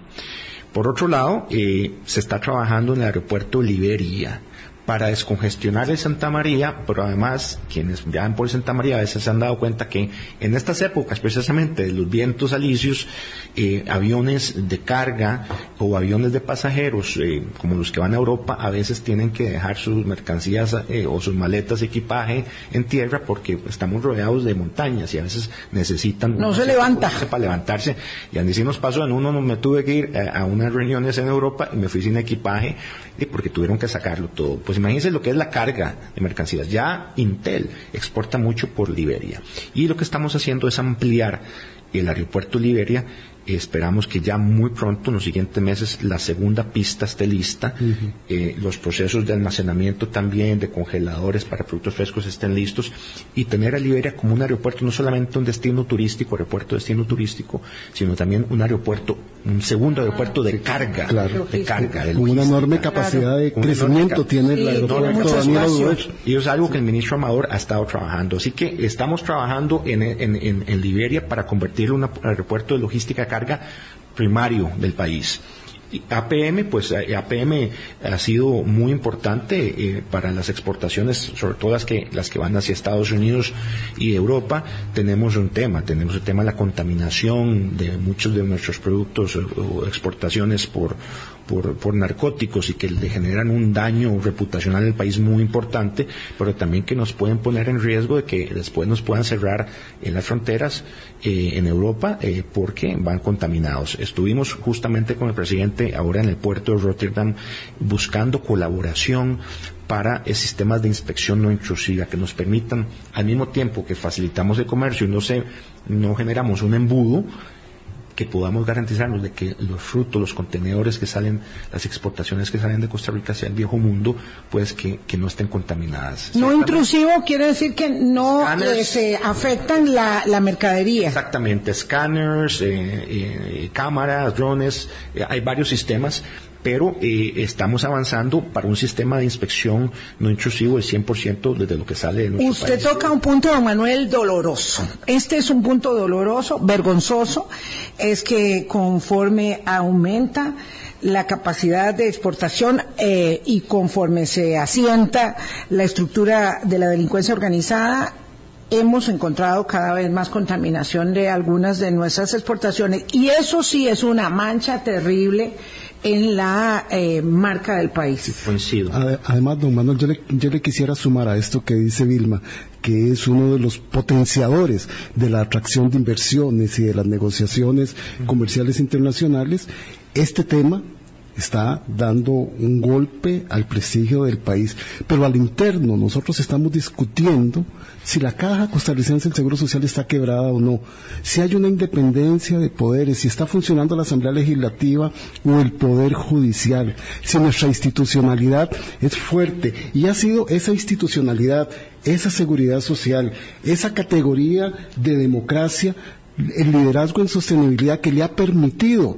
Speaker 4: Por otro lado, eh, se está trabajando en el aeropuerto Liberia para descongestionar el Santa María, pero además quienes viajan por Santa María a veces se han dado cuenta que en estas épocas, precisamente de los vientos alisios, eh, aviones de carga o aviones de pasajeros, eh, como los que van a Europa, a veces tienen que dejar sus mercancías eh, o sus maletas, equipaje en tierra porque estamos rodeados de montañas y a veces necesitan...
Speaker 2: No se levanta.
Speaker 4: Para levantarse. Y así nos pasó, en uno me tuve que ir a unas reuniones en Europa y me fui sin equipaje y porque tuvieron que sacarlo todo. Pues imagínense lo que es la carga de mercancías. Ya Intel exporta mucho por Liberia. Y lo que estamos haciendo es ampliar el aeropuerto Liberia esperamos que ya muy pronto, en los siguientes meses, la segunda pista esté lista, eh, los procesos de almacenamiento también, de congeladores para productos frescos estén listos y tener a Liberia como un aeropuerto, no solamente un destino turístico, aeropuerto destino turístico, sino también un aeropuerto, un segundo aeropuerto de carga, de carga.
Speaker 3: con una enorme capacidad de crecimiento tiene el aeropuerto
Speaker 4: Y es algo que el ministro Amador ha estado trabajando. Así que estamos trabajando en, en Liberia para convertirlo en un aeropuerto de logística carga primario del país. APM, pues eh, APM ha sido muy importante eh, para las exportaciones, sobre todo las que, las que van hacia Estados Unidos y Europa. Tenemos un tema, tenemos el tema de la contaminación de muchos de nuestros productos o exportaciones por, por, narcóticos y que le generan un daño reputacional el país muy importante, pero también que nos pueden poner en riesgo de que después nos puedan cerrar en las fronteras eh, en Europa eh, porque van contaminados. Estuvimos justamente con el presidente ahora en el puerto de Rotterdam buscando colaboración para sistemas de inspección no intrusiva que nos permitan, al mismo tiempo que facilitamos el comercio y no, se, no generamos un embudo, que podamos garantizarnos de que los frutos, los contenedores que salen, las exportaciones que salen de Costa Rica hacia el viejo mundo, pues que, no estén contaminadas.
Speaker 2: No intrusivo quiere decir que no eh, se afectan la, la, mercadería.
Speaker 4: Exactamente, escáneres, eh, eh, cámaras, drones, hay varios sistemas pero eh, estamos avanzando para un sistema de inspección no intrusivo del 100% desde lo que sale de nuestro
Speaker 2: Usted toca un punto, don Manuel, doloroso. Este es un punto doloroso, vergonzoso, es que conforme aumenta la capacidad de exportación eh, y conforme se asienta la estructura de la delincuencia organizada, hemos encontrado cada vez más contaminación de algunas de nuestras exportaciones. Y eso sí es una mancha terrible en la eh, marca del país.
Speaker 3: Además, don Manuel, yo le, quisiera sumar a esto que dice Vilma, que es uno de los potenciadores de la atracción de inversiones y de las negociaciones comerciales internacionales, este tema está dando un golpe al prestigio del país. Pero al interno nosotros estamos discutiendo si la Caja Costarricense del Seguro Social está quebrada o no, si hay una independencia de poderes, si está funcionando la Asamblea Legislativa o el Poder Judicial, si nuestra institucionalidad es fuerte y ha sido esa institucionalidad, esa seguridad social, esa categoría de democracia, el liderazgo en sostenibilidad que le ha permitido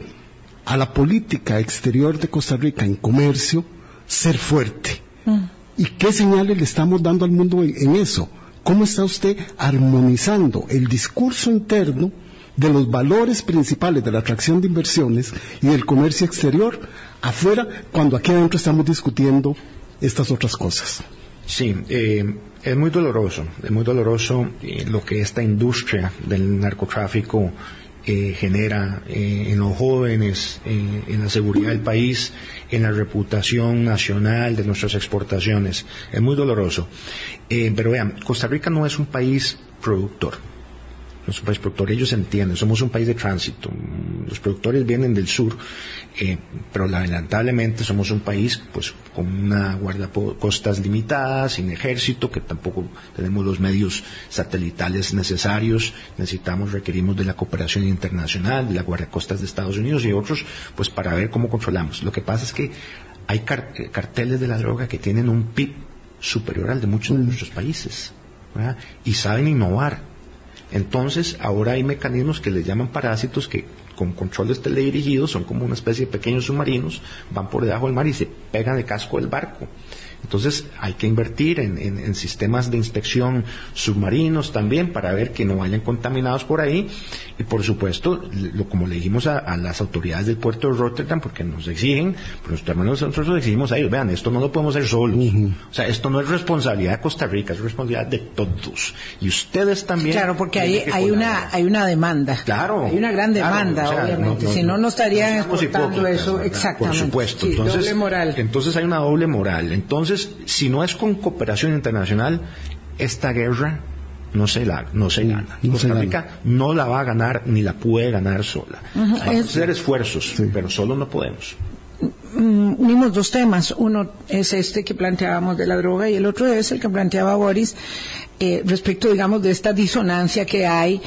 Speaker 3: a la política exterior de Costa Rica en comercio ser fuerte. Mm. ¿Y qué señales le estamos dando al mundo en, eso? ¿Cómo está usted armonizando el discurso interno de los valores principales de la atracción de inversiones y del comercio exterior afuera cuando aquí adentro estamos discutiendo estas otras cosas?
Speaker 4: Sí, eh, es muy doloroso, es muy doloroso eh, lo que esta industria del narcotráfico eh, genera eh, en los jóvenes, eh, en la seguridad del país, en la reputación nacional de nuestras exportaciones. Es muy doloroso. pero vean, Costa Rica no es un país productor los país productor, ellos entienden, somos un país de tránsito, los productores vienen del sur, eh, pero lamentablemente somos un país pues con una guardacostas limitada, sin ejército, que tampoco tenemos los medios satelitales necesarios, necesitamos, requerimos de la cooperación internacional, de la guardacostas de Estados Unidos y otros, pues para ver cómo controlamos. Lo que pasa es que hay carteles de la droga que tienen un PIB superior al de muchos de nuestros países, y saben innovar entonces, ahora hay mecanismos que les llaman parásitos que con controles teledirigidos son como una especie de pequeños submarinos, van por debajo del mar y se pegan de casco del barco. Entonces hay que invertir en, sistemas de inspección submarinos también para ver que no vayan contaminados por ahí y por supuesto, lo, como le dijimos a, las autoridades del puerto de Rotterdam, porque nos exigen, pero nosotros nos exigimos a ellos, vean, esto no lo podemos hacer solos. O sea, esto no es responsabilidad de Costa Rica, es responsabilidad de todos. Y ustedes también.
Speaker 2: Claro, porque hay, hay una, hay una demanda.
Speaker 4: Claro.
Speaker 2: Hay una gran demanda, obviamente. si no, no estarían exportando eso. Exactamente.
Speaker 4: Por supuesto. entonces,
Speaker 2: doble moral.
Speaker 4: entonces hay una doble moral. Entonces, si no es con cooperación internacional, esta guerra no se la no se gana. Costa Rica no la va a ganar ni la puede ganar sola. Hay que hacer esfuerzos, pero solo no podemos.
Speaker 2: Mm, unimos dos temas. Uno es este que planteábamos de la droga y el otro es el que planteaba Boris eh, respecto, digamos, de esta disonancia que hay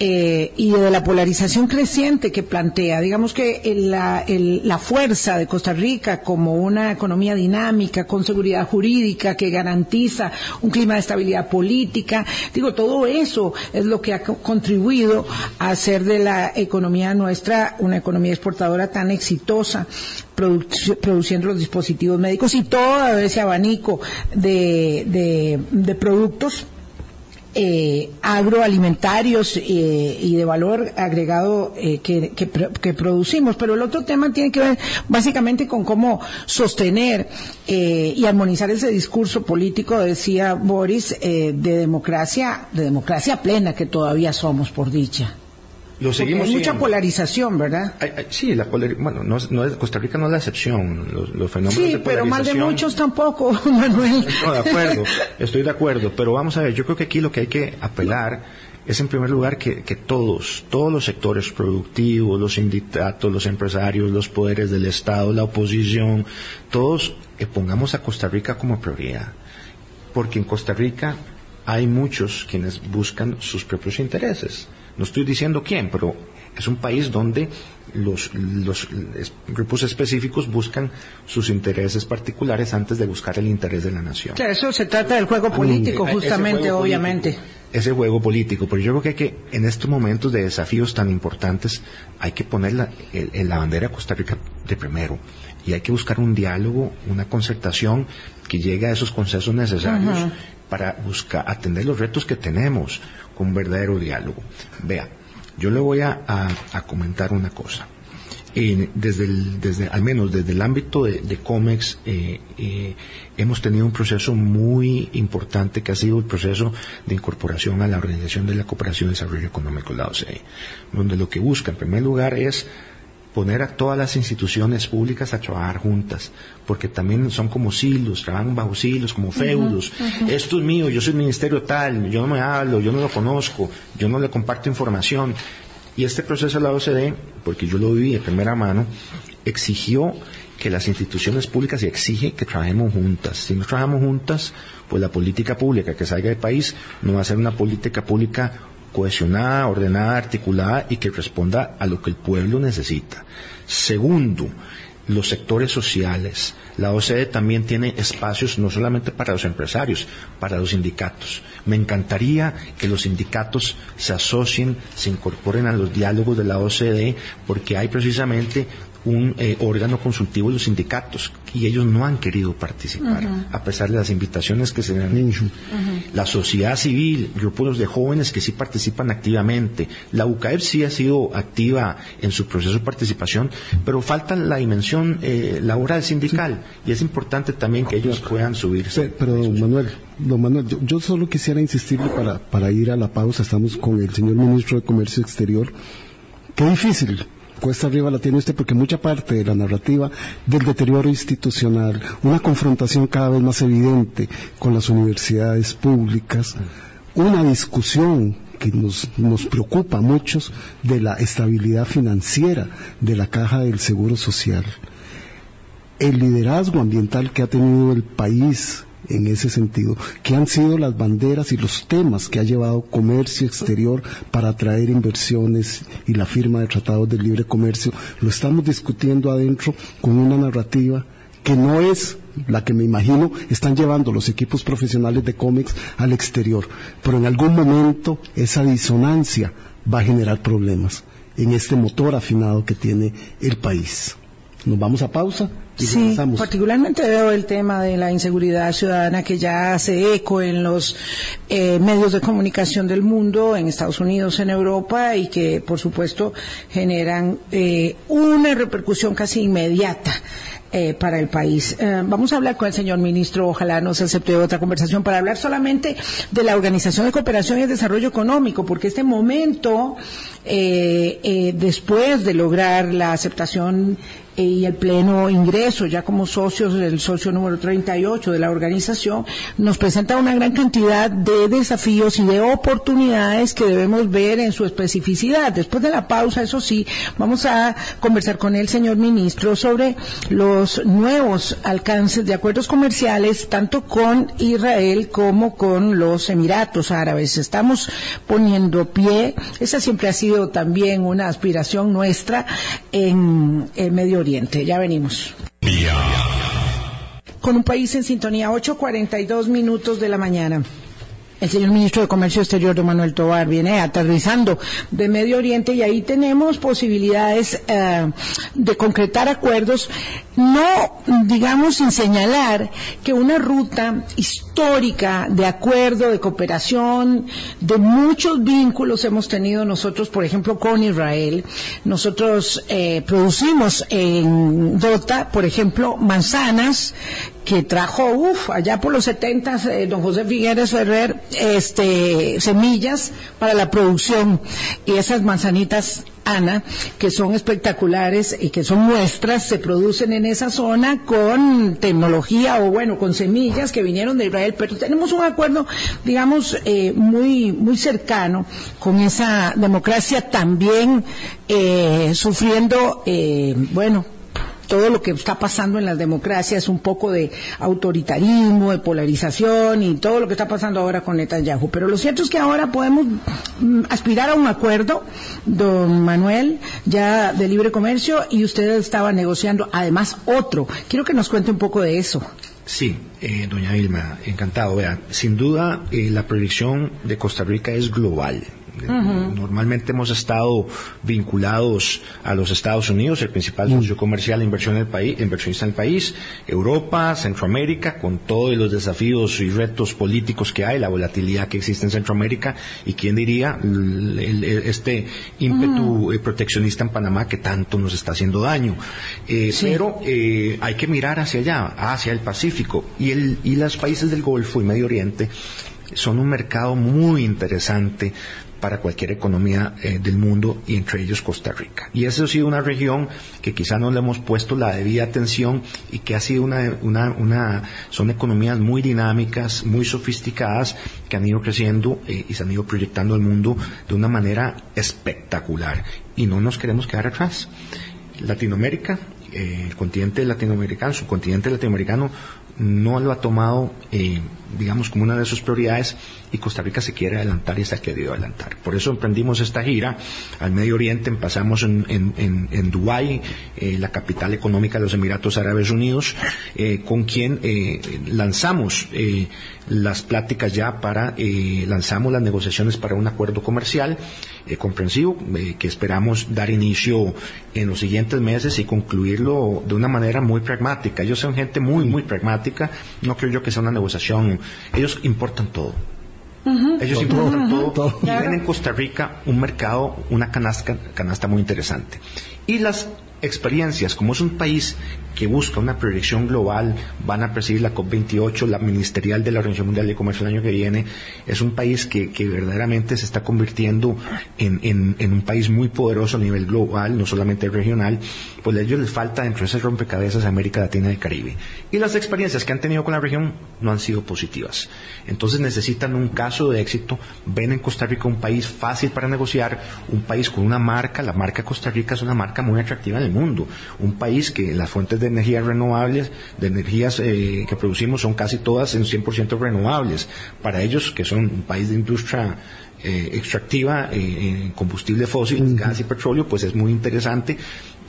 Speaker 2: eh, y de la polarización creciente que plantea. Digamos que la, la fuerza de Costa Rica como una economía dinámica, con seguridad jurídica, que garantiza un clima de estabilidad política, digo, todo eso es lo que ha contribuido a hacer de la economía nuestra una economía exportadora tan exitosa produciendo los dispositivos médicos y todo ese abanico de, de productos eh, agroalimentarios eh, y de valor agregado eh, que, producimos. Pero el otro tema tiene que ver básicamente con cómo sostener y armonizar ese discurso político, decía Boris, de democracia, de democracia plena que todavía somos, por dicha.
Speaker 4: Lo seguimos
Speaker 2: hay mucha polarización, ¿verdad?
Speaker 4: Sí, la polar- bueno, no, no es- Costa Rica no es la excepción. Los, los fenómenos
Speaker 2: Sí,
Speaker 4: de
Speaker 2: pero mal de
Speaker 4: polarización-
Speaker 2: muchos tampoco, Manuel.
Speaker 4: No, de acuerdo, estoy de acuerdo, pero vamos a ver, yo creo que aquí lo que hay que apelar es en primer lugar que, que todos, todos los sectores productivos, los sindicatos, los empresarios, los poderes del Estado, la oposición, todos eh, pongamos a Costa Rica como prioridad, porque en Costa Rica hay muchos quienes buscan sus propios intereses. No estoy diciendo quién, pero es un país donde los, grupos específicos buscan sus intereses particulares antes de buscar el interés de la nación.
Speaker 2: Claro, eso se trata del juego político,
Speaker 4: Eh, ese
Speaker 2: justamente,
Speaker 4: juego
Speaker 2: obviamente.
Speaker 4: político, ese juego político, pero yo creo que hay que, en estos momentos de desafíos tan importantes, hay que poner la, el- el- la bandera de Costa Rica de primero. Y hay que buscar un diálogo, una concertación que llegue a esos consensos necesarios para buscar atender los retos que tenemos un verdadero diálogo. Vea, yo le voy a, comentar una cosa. Desde, el, desde, al menos desde el ámbito de, de COMEX, eh, eh, hemos tenido un proceso muy importante que ha sido el proceso de incorporación a la Organización de la Cooperación y Desarrollo Económico, la OCDE, donde lo que busca en primer lugar es poner a todas las instituciones públicas a trabajar juntas, porque también son como silos, trabajan bajo silos, como feudos. Esto es mío, yo soy ministerio tal, yo no me hablo, yo no lo conozco, yo no le comparto información. Y este proceso de la OCDE, porque yo lo viví de primera mano, exigió que las instituciones públicas y exige que trabajemos juntas. Si no trabajamos juntas, pues la política pública que salga del país no va a ser una política pública cohesionada, ordenada, articulada y que responda a lo que el pueblo necesita. Segundo, los sectores sociales. La OCDE también tiene espacios no solamente para los empresarios, para los sindicatos. Me encantaría que los sindicatos se asocien, se incorporen a los diálogos de la OCDE, porque hay precisamente un eh, órgano consultivo de los sindicatos y ellos no han querido participar, a pesar de las invitaciones que se le han hecho. La sociedad civil, grupos de jóvenes que sí participan activamente. La UCAEP sí ha sido activa en su proceso de participación, pero falta la dimensión eh, laboral sindical y es importante también que ellos puedan subirse.
Speaker 3: Pe- Pero, don Manuel, don Manuel, yo, yo solo quisiera insistirle para, para ir a la pausa. Estamos con el señor ministro de Comercio Exterior. Qué difícil. Cuesta arriba la tiene usted porque mucha parte de la narrativa del deterioro institucional, una confrontación cada vez más evidente con las universidades públicas, una discusión que nos, nos preocupa a muchos de la estabilidad financiera de la caja del Seguro Social. El liderazgo ambiental que ha tenido el país en ese sentido, que han sido las banderas y los temas que ha llevado comercio exterior para atraer inversiones y la firma de tratados de libre comercio, lo estamos discutiendo adentro con una narrativa que no es la que me imagino están llevando los equipos profesionales de cómics al exterior, pero en algún momento esa disonancia va a generar problemas en este motor afinado que tiene el país. Nos vamos a pausa y
Speaker 2: Sí,
Speaker 3: regresamos.
Speaker 2: particularmente veo el tema de la inseguridad ciudadana que ya hace eco en los eh, medios de comunicación del mundo, en Estados Unidos, en Europa, y que, por supuesto, generan eh, una repercusión casi inmediata. eh, para el país. Eh, vamos a hablar con el señor ministro, ojalá nos acepte otra conversación para hablar solamente de la Organización de Cooperación y Desarrollo Económico, porque este momento, eh, eh, después de lograr la aceptación y el pleno ingreso ya como socios del socio número 38 de la organización nos presenta una gran cantidad de desafíos y de oportunidades que debemos ver en su especificidad. Después de la pausa, eso sí, vamos a conversar con el señor ministro sobre los nuevos alcances de acuerdos comerciales tanto con Israel como con los Emiratos Árabes. Estamos poniendo pie, esa siempre ha sido también una aspiración nuestra en el Medio Oriente. Ya venimos. Con un país en sintonía, 8.42 minutos de la mañana. El señor ministro de Comercio Exterior, don Manuel Tobar, viene aterrizando de Medio Oriente y ahí tenemos posibilidades eh, de concretar acuerdos, no, digamos, sin señalar que una ruta histórica de acuerdo, de cooperación, de muchos vínculos hemos tenido nosotros, por ejemplo, con Israel. Nosotros eh, producimos en Dota, por ejemplo, manzanas que trajo, uff, allá por los 70, eh, don José Figueres Ferrer, este, semillas para la producción. Y esas manzanitas Ana, que son espectaculares y que son muestras, se producen en esa zona con tecnología o bueno, con semillas que vinieron de Israel, pero tenemos un acuerdo, digamos, eh, muy, muy cercano con esa democracia también eh, sufriendo, eh, bueno, todo lo que está pasando en las democracias, un poco de autoritarismo, de polarización y todo lo que está pasando ahora con Netanyahu. Pero lo cierto es que ahora podemos mm, aspirar a un acuerdo, don Manuel, ya de libre comercio, y usted estaba negociando además otro. Quiero que nos cuente un poco de eso.
Speaker 4: Sí, eh, doña Vilma, encantado. Vea, sin duda eh, la proyección de Costa Rica es global. Normalmente hemos estado vinculados a los Estados Unidos, el principal socio comercial e inversión en el país, inversionista en el país, Europa, Centroamérica, con todos los desafíos y retos políticos que hay, la volatilidad que existe en Centroamérica y quién diría este ímpetu eh, proteccionista en Panamá que tanto nos está haciendo daño. Eh, pero eh, hay que mirar hacia allá, hacia el Pacífico y, el, y los países del Golfo y Medio Oriente son un mercado muy interesante para cualquier economía eh, del mundo y entre ellos Costa Rica. Y esa ha sido una región que quizá no le hemos puesto la debida atención y que ha sido una, son economías muy dinámicas, muy sofisticadas que han ido creciendo eh, y se han ido proyectando al mundo de una manera espectacular y no nos queremos quedar atrás. Latinoamérica, eh, el continente latinoamericano, su continente latinoamericano no lo ha tomado, digamos, como una de sus prioridades y Costa Rica se quiere adelantar y se ha querido adelantar. Por eso emprendimos esta gira al Medio Oriente, empezamos en, en, Dubái, eh, la capital económica de los Emiratos Árabes Unidos, eh, con quien eh, lanzamos las pláticas ya para, lanzamos las negociaciones para un acuerdo comercial comprensivo que esperamos dar inicio en los siguientes meses y concluirlo de una manera muy pragmática. Ellos son gente muy, muy pragmática, no creo yo que sea una negociación, ellos importan todo. Ellos importan todo, y ven en Costa Rica un mercado, una canasta, canasta muy interesante. Y las experiencias, como es un país que busca una proyección global, van a presidir la COP28, la ministerial de la Organización Mundial de Comercio el año que viene, es un país que, verdaderamente se está convirtiendo en, un país muy poderoso a nivel global, no solamente regional, pues a ellos les falta dentro de ese rompecabezas América Latina y Caribe. Y las experiencias que han tenido con la región no han sido positivas. Entonces necesitan un caso de éxito, ven en Costa Rica un país fácil para negociar, un país con una marca, la marca Costa Rica es una marca muy atractiva en el mundo, un país que las fuentes de energías renovables, de energías eh, que producimos son casi todas en 100% renovables. Para ellos, que son un país de industria eh, extractiva eh, en combustible fósil, gas y petróleo, pues es muy interesante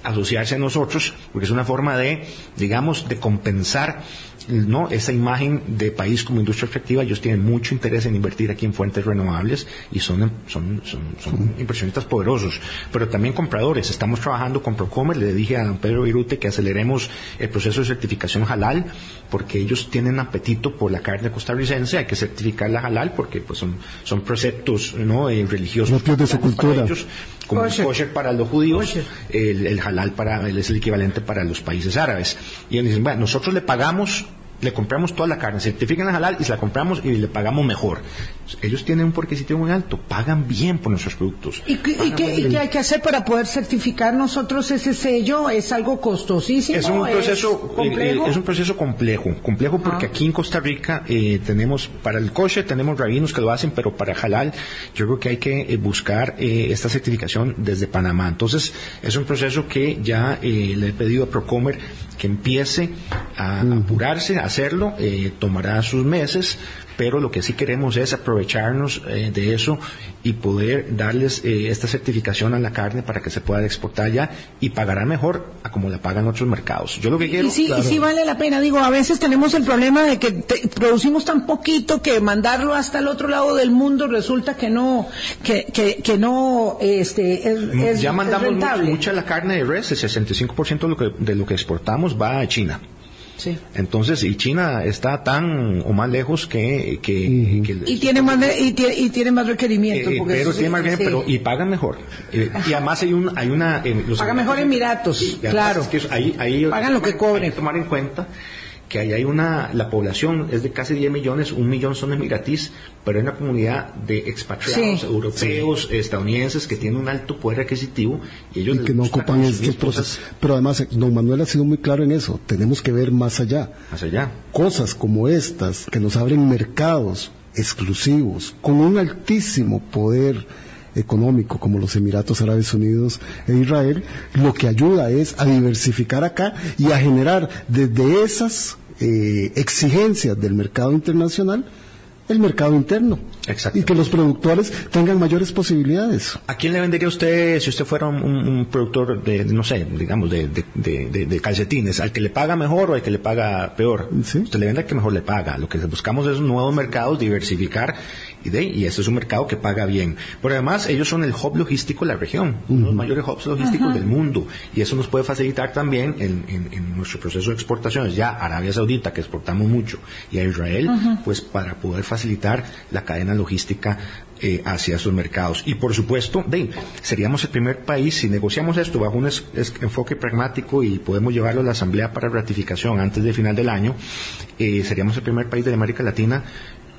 Speaker 4: asociarse a nosotros, porque es una forma de, digamos, de compensar ¿no? esa imagen de país como industria extractiva. Ellos tienen mucho interés en invertir aquí en fuentes renovables y son, son, son, inversionistas poderosos, pero también compradores. Estamos trabajando con Procomer, le dije a don Pedro Virute que aceleremos el proceso de certificación halal, porque ellos tienen apetito por la carne costarricense, hay que certificarla halal porque pues son, son preceptos ¿no? Eh, religiosos.
Speaker 3: de su cultura.
Speaker 4: como kosher. para los judíos, el, el halal para, es el equivalente para los países árabes. Y ellos dicen, bueno, nosotros le pagamos le compramos toda la carne, certifican la halal y se la compramos y le pagamos mejor. Ellos tienen un porquisito muy alto, pagan bien por nuestros productos.
Speaker 2: ¿Y, qué, hay que hacer para poder certificar nosotros ese sello? ¿Es algo costosísimo?
Speaker 4: Es un proceso, ¿Es, eh, eh, un proceso complejo, complejo porque aquí en Costa Rica eh, tenemos, para el coche tenemos rabinos que lo hacen, pero para halal yo creo que hay que buscar esta certificación desde Panamá. Entonces es un proceso que ya le he pedido a Procomer que empiece a apurarse, a hacerlo, eh, tomará sus meses, pero lo que sí queremos es aprovecharnos eh, de eso y poder darles eh, esta certificación a la carne para que se pueda exportar ya y pagará mejor a como la pagan otros mercados. Yo lo que quiero...
Speaker 2: Y sí, y sí vale la pena, digo, a veces tenemos el problema de que producimos tan poquito que mandarlo hasta el otro lado del mundo resulta que no, que, que, no este, es,
Speaker 4: Ya mandamos mucha la carne de res, el 65% de lo, que, de lo que exportamos va a China. Entonces, y China está tan o más lejos que...
Speaker 2: y, tiene más y, tiene, más requerimientos.
Speaker 4: Eh, pero tiene más pero y pagan mejor. Eh, y además hay, un, hay una...
Speaker 2: pagan mejor Emiratos, claro.
Speaker 4: ahí,
Speaker 2: pagan lo que cobren.
Speaker 4: tomar en cuenta que ahí hay una, la población es de casi 10 millones, un millón son emiratís, pero hay una comunidad de expatriados europeos, estadounidenses que tienen un alto poder adquisitivo y ellos
Speaker 3: que no ocupan estos procesos. Pero además, don Manuel ha sido muy claro en eso, tenemos que ver más allá.
Speaker 4: Más allá.
Speaker 3: Cosas como estas que nos abren mercados exclusivos, con un altísimo poder económico como los Emiratos Árabes Unidos e Israel, lo que ayuda es a diversificar acá y a generar desde esas eh, exigencias del mercado internacional el mercado interno. Y que los productores tengan mayores posibilidades.
Speaker 4: ¿A quién le vendería usted si usted fuera un, productor de, no sé, digamos, de, calcetines? ¿Al que le paga mejor o al que le paga peor? Usted le vende al que mejor le paga. Lo que buscamos es nuevos mercados, diversificar y, de, y este es un mercado que paga bien. Pero además ellos son el hub logístico de la región, uno de los mayores hubs logísticos del mundo y eso nos puede facilitar también en, nuestro proceso de exportaciones. Ya Arabia Saudita, que exportamos mucho, y a Israel, pues para poder facilitar la cadena logística eh, hacia esos mercados. Y por supuesto, seríamos el primer país, si negociamos esto bajo un enfoque pragmático y podemos llevarlo a la Asamblea para ratificación antes del final del año, eh, seríamos el primer país de América Latina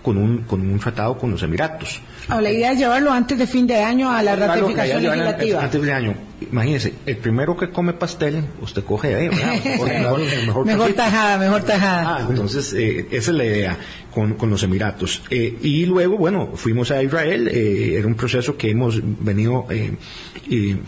Speaker 4: con un, con un tratado con los Emiratos.
Speaker 2: Ah, la idea es llevarlo antes de fin de año a la ratificación legislativa.
Speaker 4: Antes de año. Imagínese, el primero que come pastel, usted coge ahí,
Speaker 2: mejor, tajada, mejor tajada.
Speaker 4: Ah, entonces, eh, esa es la idea con, con los Emiratos. Eh, y luego, bueno, fuimos a Israel, eh, era un proceso que hemos venido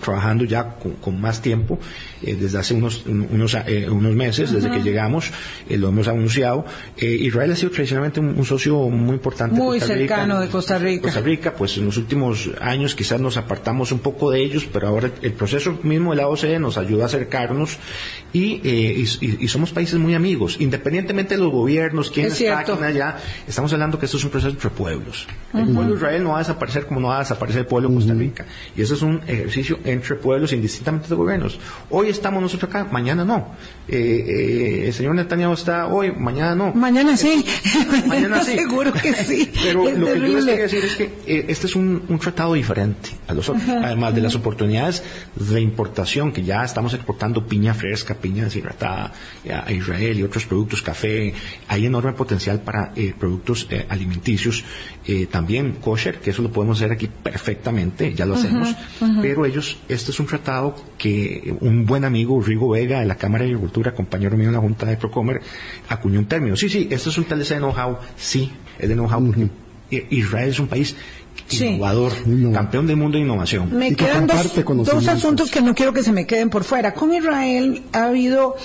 Speaker 4: trabajando ya con, más tiempo, desde hace unos, unos, unos meses, desde que llegamos, lo hemos anunciado. Israel ha sido tradicionalmente un, socio muy importante.
Speaker 2: Muy cercano de Costa Rica.
Speaker 4: Costa Rica, pues en los últimos años quizás nos apartamos un poco de ellos, pero ahora el proceso mismo de la OCDE nos ayuda a acercarnos eh, y, somos países muy amigos, independientemente de los gobiernos, quiénes están allá, estamos hablando que esto es un proceso entre pueblos. El pueblo de Israel no va a desaparecer como no va a desaparecer el pueblo de Costa Rica. Y eso es un ejercicio entre pueblos, indistintamente de gobiernos. Hoy estamos nosotros acá, mañana no. Eh, eh, el señor Netanyahu está hoy, mañana no.
Speaker 2: Mañana sí. mañana sí. Seguro que sí.
Speaker 4: Pero lo que yo les quiero decir es que este es un, tratado diferente a los otros. Además de las oportunidades de importación, que ya estamos exportando piña fresca, piña deshidratada a Israel y otros productos, café, hay enorme potencial para eh, productos eh, alimenticios, eh, también kosher, que eso lo podemos hacer aquí perfectamente, ya lo hacemos, pero ellos, este es un tratado que un buen amigo, Rigo Vega, de la Cámara de Agricultura, compañero mío en la Junta de Procomer, acuñó un término. Sí, sí, esto es un tal de know-how, sí, es de know-how, porque Israel es un país innovador, campeón del mundo de innovación.
Speaker 2: Me quedan dos, asuntos que no quiero que se me queden por fuera. Con Israel ha habido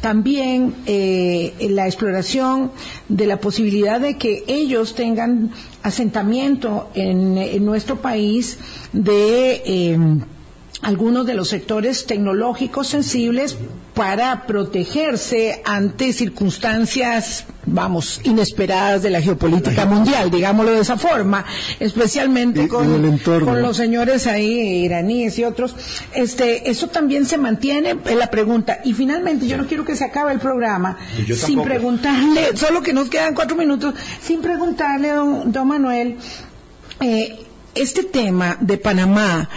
Speaker 2: también eh, la exploración de la posibilidad de que ellos tengan asentamiento en, nuestro país de eh, algunos de los sectores tecnológicos sensibles para protegerse ante circunstancias, vamos, inesperadas de la geopolítica mundial, digámoslo de esa forma, especialmente con, con, los señores ahí iraníes y otros. Este, eso también se mantiene, es la pregunta. Y finalmente, yo no quiero que se acabe el programa sin preguntarle, solo que nos quedan cuatro minutos, sin preguntarle, don, don Manuel, eh, este tema de Panamá,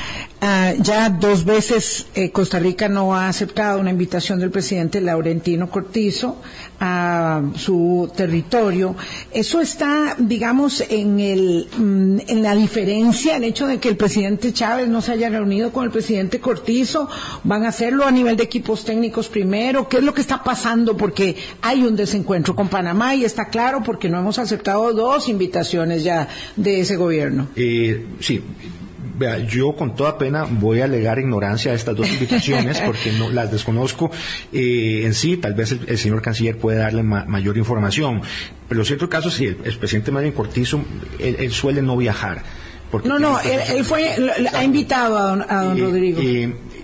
Speaker 2: ah, ya dos veces eh, Costa Rica no ha aceptado una invitación del presidente Laurentino Cortizo a su territorio. Eso está, digamos, en, el, mm, en la diferencia, el hecho de que el presidente Chávez no se haya reunido con el presidente Cortizo. ¿Van a hacerlo a nivel de equipos técnicos primero? ¿Qué es lo que está pasando? Porque hay un desencuentro con Panamá y está claro porque no hemos aceptado dos invitaciones ya de ese gobierno.
Speaker 4: Eh, sí, Vea, yo con toda pena voy a alegar ignorancia a estas dos invitaciones porque no las desconozco eh, en sí. Tal vez el, señor canciller puede darle mayor información. Pero en cierto caso, sí, el, presidente Marín Cortizo, él, suele no viajar.
Speaker 2: no, no, él, fue, ha invitado a don, Rodrigo.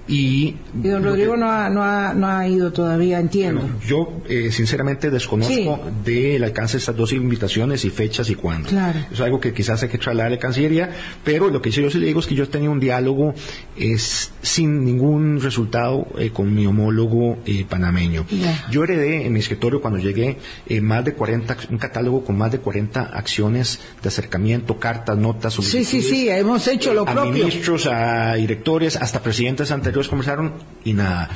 Speaker 2: Y, don Rodrigo no, ha, no, ha, no, ha, ido todavía, entiendo.
Speaker 4: yo, eh, sinceramente, desconozco del alcance de estas dos invitaciones y fechas y cuándo.
Speaker 2: Claro.
Speaker 4: Es algo que quizás hay que trasladar a la Cancillería, pero lo que yo sí le digo es que yo tenía un diálogo es, sin ningún resultado eh, con mi homólogo eh, panameño. Yo heredé en mi escritorio cuando llegué más de 40, un catálogo con más de 40 acciones de acercamiento, cartas, notas,
Speaker 2: Sí, sí, sí, hemos hecho lo propio.
Speaker 4: A ministros, a directores, hasta presidentes anteriores conversaron y nada.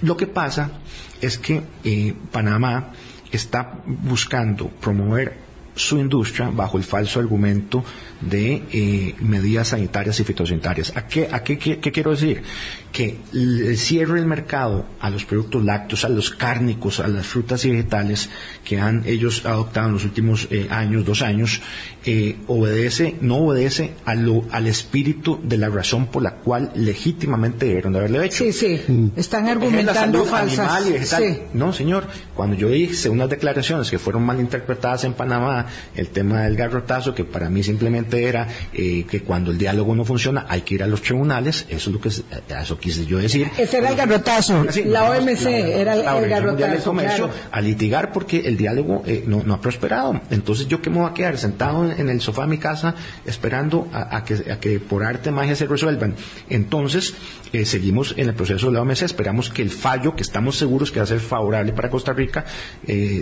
Speaker 4: Lo que pasa es que eh, Panamá está buscando promover su industria bajo el falso argumento de eh, medidas sanitarias y fitosanitarias. ¿A qué, a qué, qué, quiero decir? Que el cierre del mercado a los productos lácteos, a los cárnicos, a las frutas y vegetales que han ellos adoptado en los últimos eh, años, dos años, eh, obedece, no obedece a lo, al espíritu de la razón por la cual legítimamente debieron de haberle hecho.
Speaker 2: Sí, sí, mm. están argumentando falsas.
Speaker 4: No, señor, cuando yo hice unas declaraciones que fueron mal interpretadas en Panamá, el tema del garrotazo, que para mí simplemente era eh, que cuando el diálogo no funciona hay que ir a los tribunales, eso es lo que eso quise yo decir.
Speaker 2: Ese era el garrotazo, la OMC era el, garrotazo.
Speaker 4: a litigar porque el diálogo eh, no, ha prosperado. Entonces yo que me voy a quedar sentado en, el sofá de mi casa esperando a, que, por arte magia se resuelvan. Entonces eh, seguimos en el proceso de la OMC, esperamos que el fallo, que estamos seguros que va a ser favorable para Costa Rica,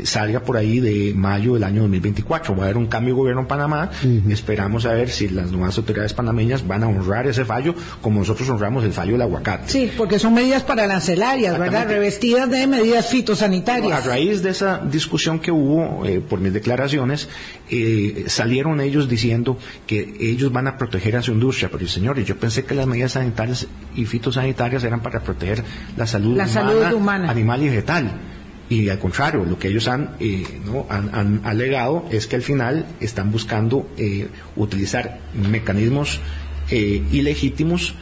Speaker 4: salga por ahí de mayo del año 2024 va a haber un cambio de gobierno en Panamá, esperamos a ver si las nuevas autoridades panameñas van a honrar ese fallo como nosotros honramos el fallo del aguacate.
Speaker 2: Sí, porque son medidas arancelarias, ¿verdad? Revestidas de medidas fitosanitarias.
Speaker 4: A raíz de esa discusión que hubo eh, por mis declaraciones, eh, salieron ellos diciendo que ellos van a proteger a su industria, pero señores, yo pensé que las medidas sanitarias y fitosanitarias eran para proteger la salud,
Speaker 2: la salud humana,
Speaker 4: animal y vegetal y al contrario, lo que ellos han, eh, han, alegado es que al final están buscando eh, utilizar mecanismos eh, ilegítimos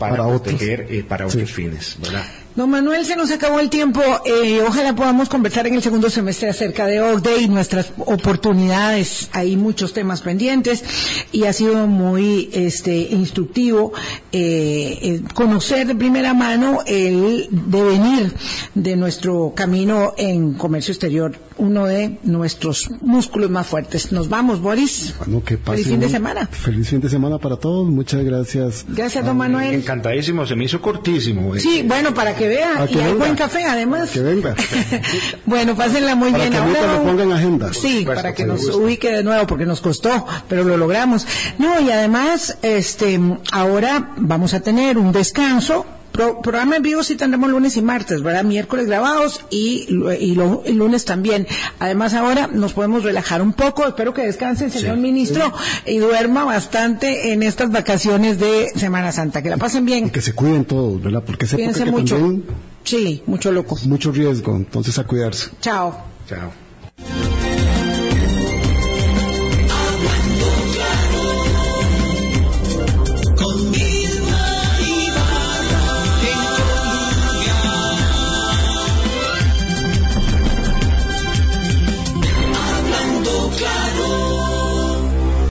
Speaker 4: para, proteger para otros fines, ¿verdad?
Speaker 2: Don Manuel, se nos acabó el tiempo. Eh, ojalá podamos conversar en el segundo semestre acerca de OCDE y nuestras oportunidades. Hay muchos temas pendientes y ha sido muy este, instructivo eh, eh, conocer de primera mano el devenir de nuestro camino en comercio exterior, uno de nuestros músculos más fuertes. Nos vamos, Boris. feliz fin de semana.
Speaker 3: Feliz fin de semana para todos. Muchas gracias.
Speaker 2: Gracias, don Manuel.
Speaker 4: Encantadísimo. Se me hizo cortísimo.
Speaker 2: Sí, bueno, para que vea. y hay buen café, además.
Speaker 3: Que venga.
Speaker 2: bueno, pásenla muy
Speaker 3: para
Speaker 2: bien.
Speaker 3: Que Ahora, lo ponga en agenda.
Speaker 2: Sí, para que nos ubique de nuevo, porque nos costó, pero lo logramos. No, y además, este, ahora vamos a tener un descanso programa en vivo sí tendremos lunes y martes, ¿verdad? Miércoles grabados y, y, lunes también. Además ahora nos podemos relajar un poco. Espero que descanse el señor ministro y duerma bastante en estas vacaciones de Semana Santa. Que la pasen bien.
Speaker 3: que se cuiden todos, ¿verdad? Porque se
Speaker 2: mucho. sí, mucho loco.
Speaker 3: Mucho riesgo, entonces a cuidarse.
Speaker 2: Chao.
Speaker 4: Chao.